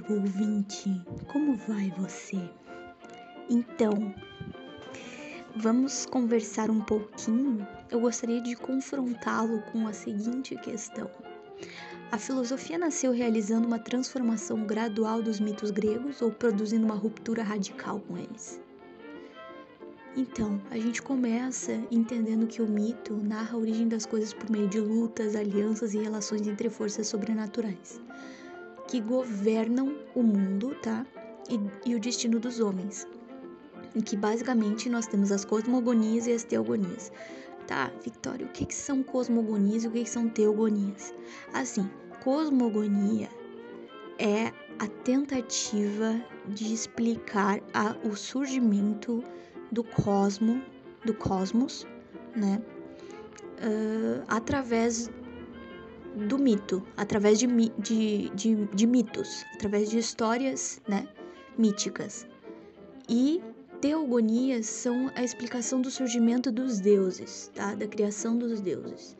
caro ouvinte, como vai você? Então, vamos conversar um pouquinho. Eu gostaria de confrontá-lo com a seguinte questão. A filosofia nasceu realizando uma transformação gradual dos mitos gregos ou produzindo uma ruptura radical com eles? Então, a gente começa entendendo que o mito narra a origem das coisas por meio de lutas, alianças e relações entre forças sobrenaturais que governam o mundo, tá? E, e o destino dos homens. Em que basicamente nós temos as cosmogonias e as teogonias. Tá, Victoria, o que, que são cosmogonias e o que, que são teogonias? Assim, cosmogonia é a tentativa de explicar a, o surgimento do cosmo, do cosmos, né? Uh, através do mito, através de, de, de, de mitos, através de histórias né, míticas. E teogonias são a explicação do surgimento dos deuses, tá? da criação dos deuses.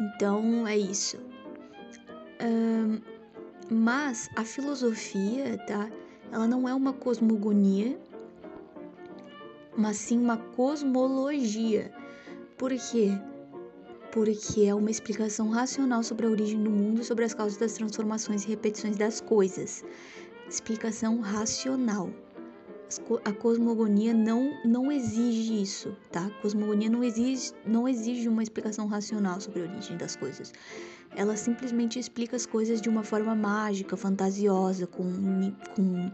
Então é isso. Um, mas a filosofia, tá? Ela não é uma cosmogonia, mas sim uma cosmologia. Por quê? porque é uma explicação racional sobre a origem do mundo e sobre as causas das transformações e repetições das coisas. Explicação racional. A cosmogonia não, não exige isso, tá? A cosmogonia não exige, não exige uma explicação racional sobre a origem das coisas. Ela simplesmente explica as coisas de uma forma mágica, fantasiosa, com, com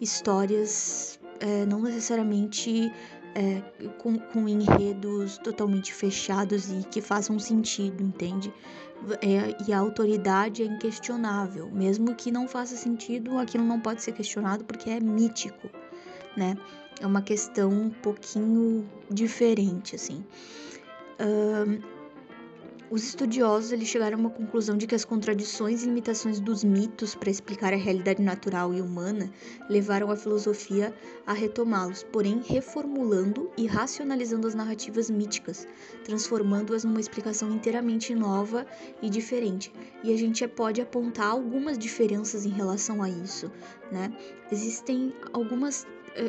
histórias é, não necessariamente é, com, com enredos totalmente fechados e que façam sentido, entende? É, e a autoridade é inquestionável, mesmo que não faça sentido, aquilo não pode ser questionado porque é mítico, né? É uma questão um pouquinho diferente, assim. Os estudiosos eles chegaram a uma conclusão de que as contradições e limitações dos mitos para explicar a realidade natural e humana levaram a filosofia a retomá-los, porém reformulando e racionalizando as narrativas míticas, transformando-as numa explicação inteiramente nova e diferente. E a gente pode apontar algumas diferenças em relação a isso, né? Existem algumas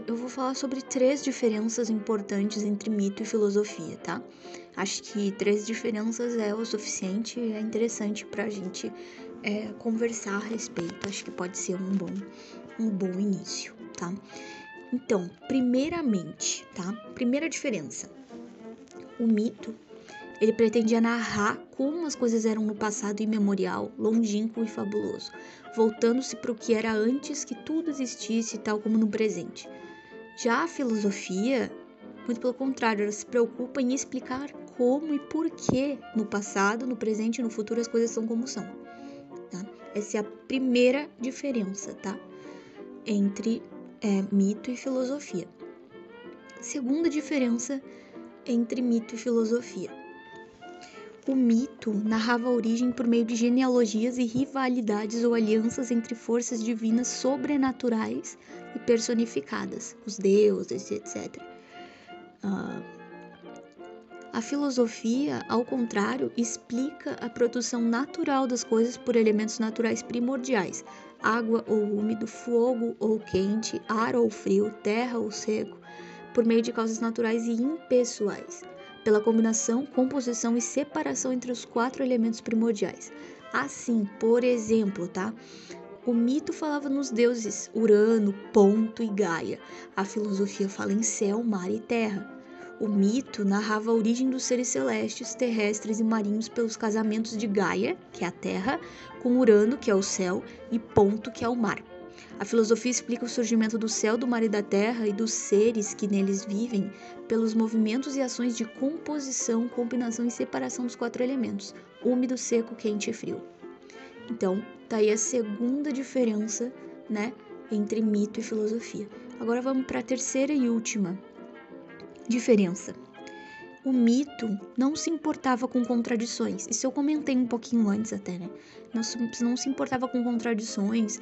eu vou falar sobre três diferenças importantes entre mito e filosofia, tá? Acho que três diferenças é o suficiente, é interessante para a gente é, conversar a respeito. Acho que pode ser um bom, um bom início, tá? Então, primeiramente, tá? Primeira diferença. O mito, ele pretendia narrar como as coisas eram no passado imemorial, longínquo e fabuloso, voltando-se para o que era antes que tudo existisse, tal como no presente. Já a filosofia, muito pelo contrário, ela se preocupa em explicar como e por que no passado, no presente e no futuro as coisas são como são. Tá? Essa é a primeira diferença, tá? Entre é, mito e filosofia. Segunda diferença entre mito e filosofia. O mito narrava a origem por meio de genealogias e rivalidades ou alianças entre forças divinas sobrenaturais e personificadas, os deuses, etc. Uh, a filosofia, ao contrário, explica a produção natural das coisas por elementos naturais primordiais: água ou úmido, fogo ou quente, ar ou frio, terra ou seco, por meio de causas naturais e impessoais, pela combinação, composição e separação entre os quatro elementos primordiais. Assim, por exemplo, tá? O mito falava nos deuses Urano, Ponto e Gaia. A filosofia fala em céu, mar e terra. O mito narrava a origem dos seres celestes, terrestres e marinhos pelos casamentos de Gaia, que é a terra, com Urano, que é o céu, e Ponto, que é o mar. A filosofia explica o surgimento do céu, do mar e da terra e dos seres que neles vivem pelos movimentos e ações de composição, combinação e separação dos quatro elementos: úmido, seco, quente e frio. Então, tá aí a segunda diferença, né, entre mito e filosofia. Agora vamos para a terceira e última, Diferença. O mito não se importava com contradições. Isso eu comentei um pouquinho antes até, né? Não, não se importava com contradições,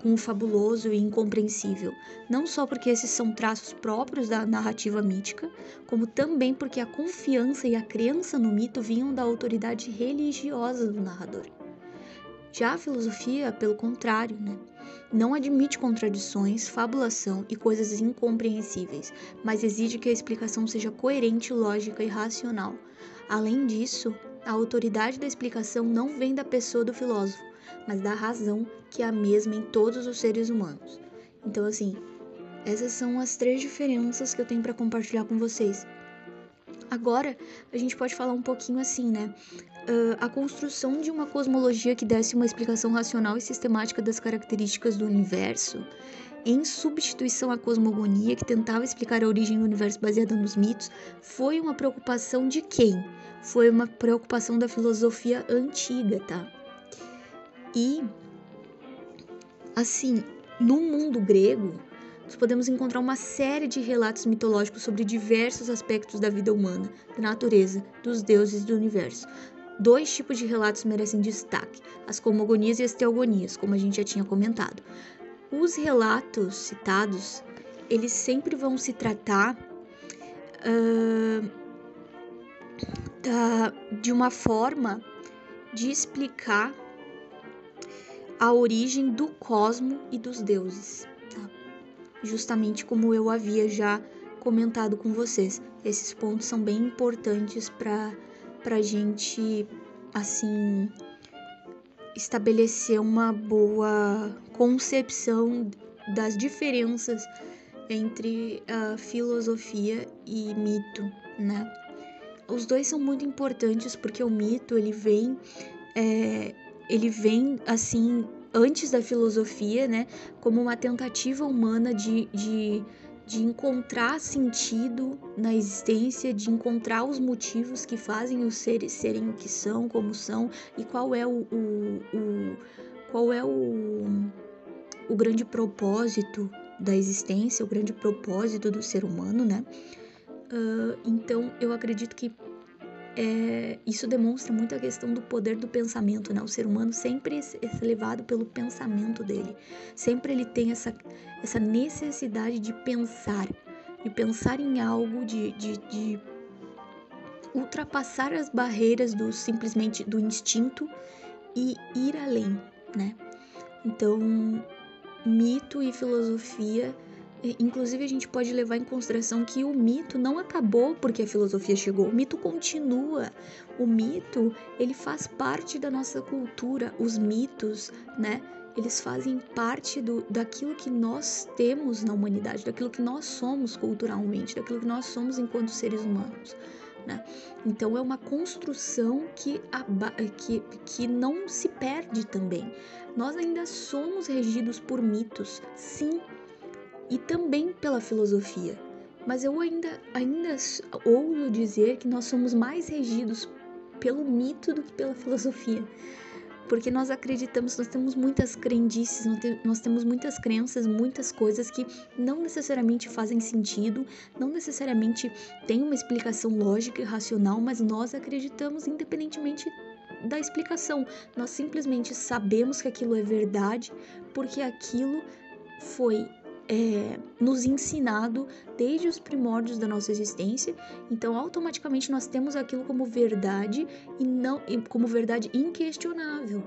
com o fabuloso e incompreensível. Não só porque esses são traços próprios da narrativa mítica, como também porque a confiança e a crença no mito vinham da autoridade religiosa do narrador. Já a filosofia, pelo contrário, né? Não admite contradições, fabulação e coisas incompreensíveis, mas exige que a explicação seja coerente, lógica e racional. Além disso, a autoridade da explicação não vem da pessoa do filósofo, mas da razão, que é a mesma em todos os seres humanos. Então, assim, essas são as três diferenças que eu tenho para compartilhar com vocês. Agora, a gente pode falar um pouquinho assim, né? Uh, a construção de uma cosmologia que desse uma explicação racional e sistemática das características do universo, em substituição à cosmogonia que tentava explicar a origem do universo baseada nos mitos, foi uma preocupação de quem? Foi uma preocupação da filosofia antiga, tá? E, assim, no mundo grego, nós podemos encontrar uma série de relatos mitológicos sobre diversos aspectos da vida humana, da natureza, dos deuses e do universo. Dois tipos de relatos merecem destaque: as cosmogonias e as teogonias, como a gente já tinha comentado. Os relatos citados, eles sempre vão se tratar uh, da, de uma forma de explicar a origem do cosmo e dos deuses justamente como eu havia já comentado com vocês. Esses pontos são bem importantes para a gente, assim, estabelecer uma boa concepção das diferenças entre a filosofia e mito, né? Os dois são muito importantes porque o mito ele vem, é, ele vem assim antes da filosofia, né, como uma tentativa humana de, de, de encontrar sentido na existência, de encontrar os motivos que fazem os seres serem o que são, como são, e qual é o, o, o qual é o, o grande propósito da existência, o grande propósito do ser humano, né? Uh, então eu acredito que é, isso demonstra muito a questão do poder do pensamento, né? O ser humano sempre é levado pelo pensamento dele. Sempre ele tem essa, essa necessidade de pensar, de pensar em algo, de, de, de ultrapassar as barreiras do simplesmente do instinto e ir além, né? Então, mito e filosofia Inclusive, a gente pode levar em consideração que o mito não acabou porque a filosofia chegou. O mito continua. O mito, ele faz parte da nossa cultura. Os mitos, né? Eles fazem parte do, daquilo que nós temos na humanidade, daquilo que nós somos culturalmente, daquilo que nós somos enquanto seres humanos. Né? Então é uma construção que, que, que não se perde também. Nós ainda somos regidos por mitos, sim, e também pela filosofia. Mas eu ainda, ainda ouso dizer que nós somos mais regidos pelo mito do que pela filosofia. Porque nós acreditamos, nós temos muitas crendices, nós temos muitas crenças, muitas coisas que não necessariamente fazem sentido, não necessariamente têm uma explicação lógica e racional, mas nós acreditamos independentemente da explicação. Nós simplesmente sabemos que aquilo é verdade porque aquilo foi é, nos ensinado desde os primórdios da nossa existência. Então, automaticamente nós temos aquilo como verdade e não como verdade inquestionável.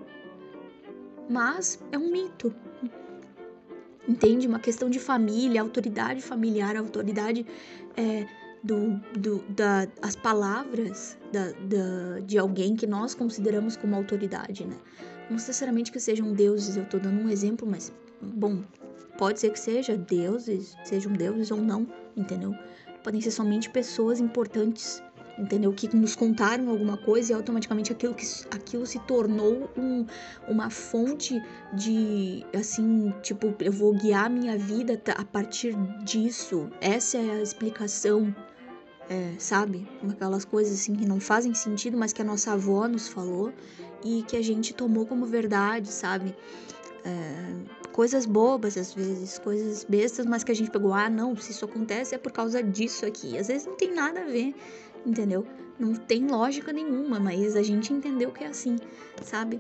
Mas é um mito. Entende? Uma questão de família, autoridade familiar, autoridade é, do, do, da, as palavras da, da, de alguém que nós consideramos como autoridade, né? Não necessariamente que sejam deuses, eu tô dando um exemplo, mas, bom, Pode ser que seja deuses, sejam deuses ou não, entendeu? Podem ser somente pessoas importantes, entendeu? Que nos contaram alguma coisa e automaticamente aquilo, que, aquilo se tornou um, uma fonte de, assim, tipo, eu vou guiar minha vida a partir disso. Essa é a explicação, é, sabe? Aquelas coisas assim que não fazem sentido, mas que a nossa avó nos falou e que a gente tomou como verdade, sabe? É, coisas bobas às vezes, coisas bestas, mas que a gente pegou, ah, não, se isso acontece é por causa disso aqui. Às vezes não tem nada a ver, entendeu? Não tem lógica nenhuma, mas a gente entendeu que é assim, sabe?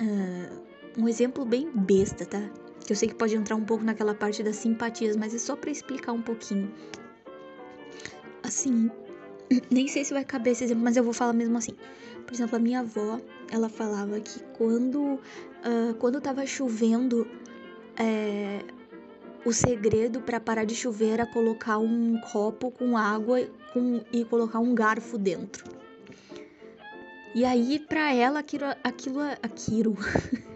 Uh, um exemplo bem besta, tá? Que eu sei que pode entrar um pouco naquela parte das simpatias, mas é só para explicar um pouquinho. Assim, nem sei se vai caber esse exemplo, mas eu vou falar mesmo assim. Por exemplo, a minha avó, ela falava que quando, uh, quando tava chovendo, é, o segredo para parar de chover era colocar um copo com água com, e colocar um garfo dentro. E aí, para ela, aquilo, aquilo, aquilo,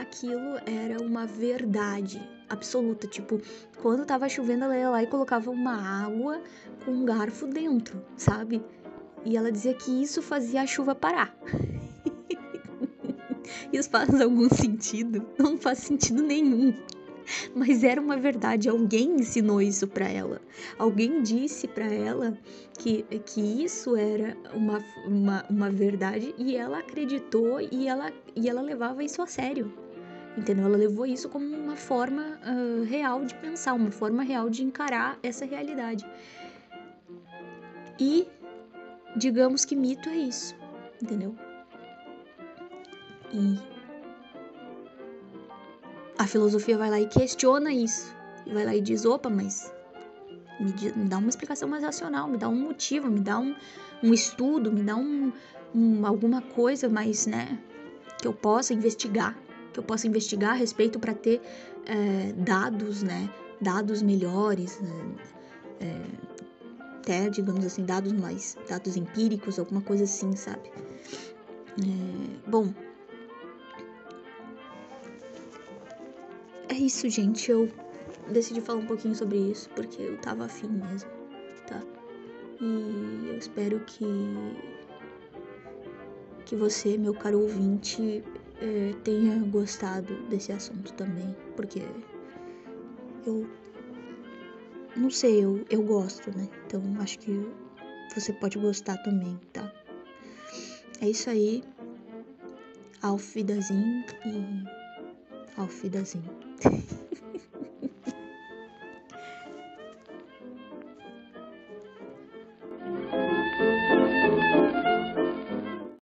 aquilo era uma verdade absoluta. Tipo, quando tava chovendo, ela ia lá e colocava uma água com um garfo dentro, sabe? E ela dizia que isso fazia a chuva parar. isso faz algum sentido? Não faz sentido nenhum. Mas era uma verdade, alguém ensinou isso para ela. Alguém disse para ela que, que isso era uma, uma, uma verdade e ela acreditou e ela, e ela levava isso a sério. Entendeu? Ela levou isso como uma forma uh, real de pensar, uma forma real de encarar essa realidade. E digamos que mito é isso, entendeu? E a filosofia vai lá e questiona isso. Vai lá e diz: opa, mas me, dá uma explicação mais racional, me dá um motivo, me dá um, um estudo, me dá um, um, alguma coisa mais, né, que eu possa investigar, que eu possa investigar a respeito para ter é, dados, né, dados melhores, né, é, até, digamos assim, dados mais, dados empíricos, alguma coisa assim, sabe? É, bom, é isso, gente. Eu decidi falar um pouquinho sobre isso porque eu tava afim mesmo, tá? E eu espero que que você, meu caro ouvinte, é, tenha gostado desse assunto também, porque eu não sei, eu, eu gosto, né? Então acho que você pode gostar também, tá? É isso aí. Auf e auf.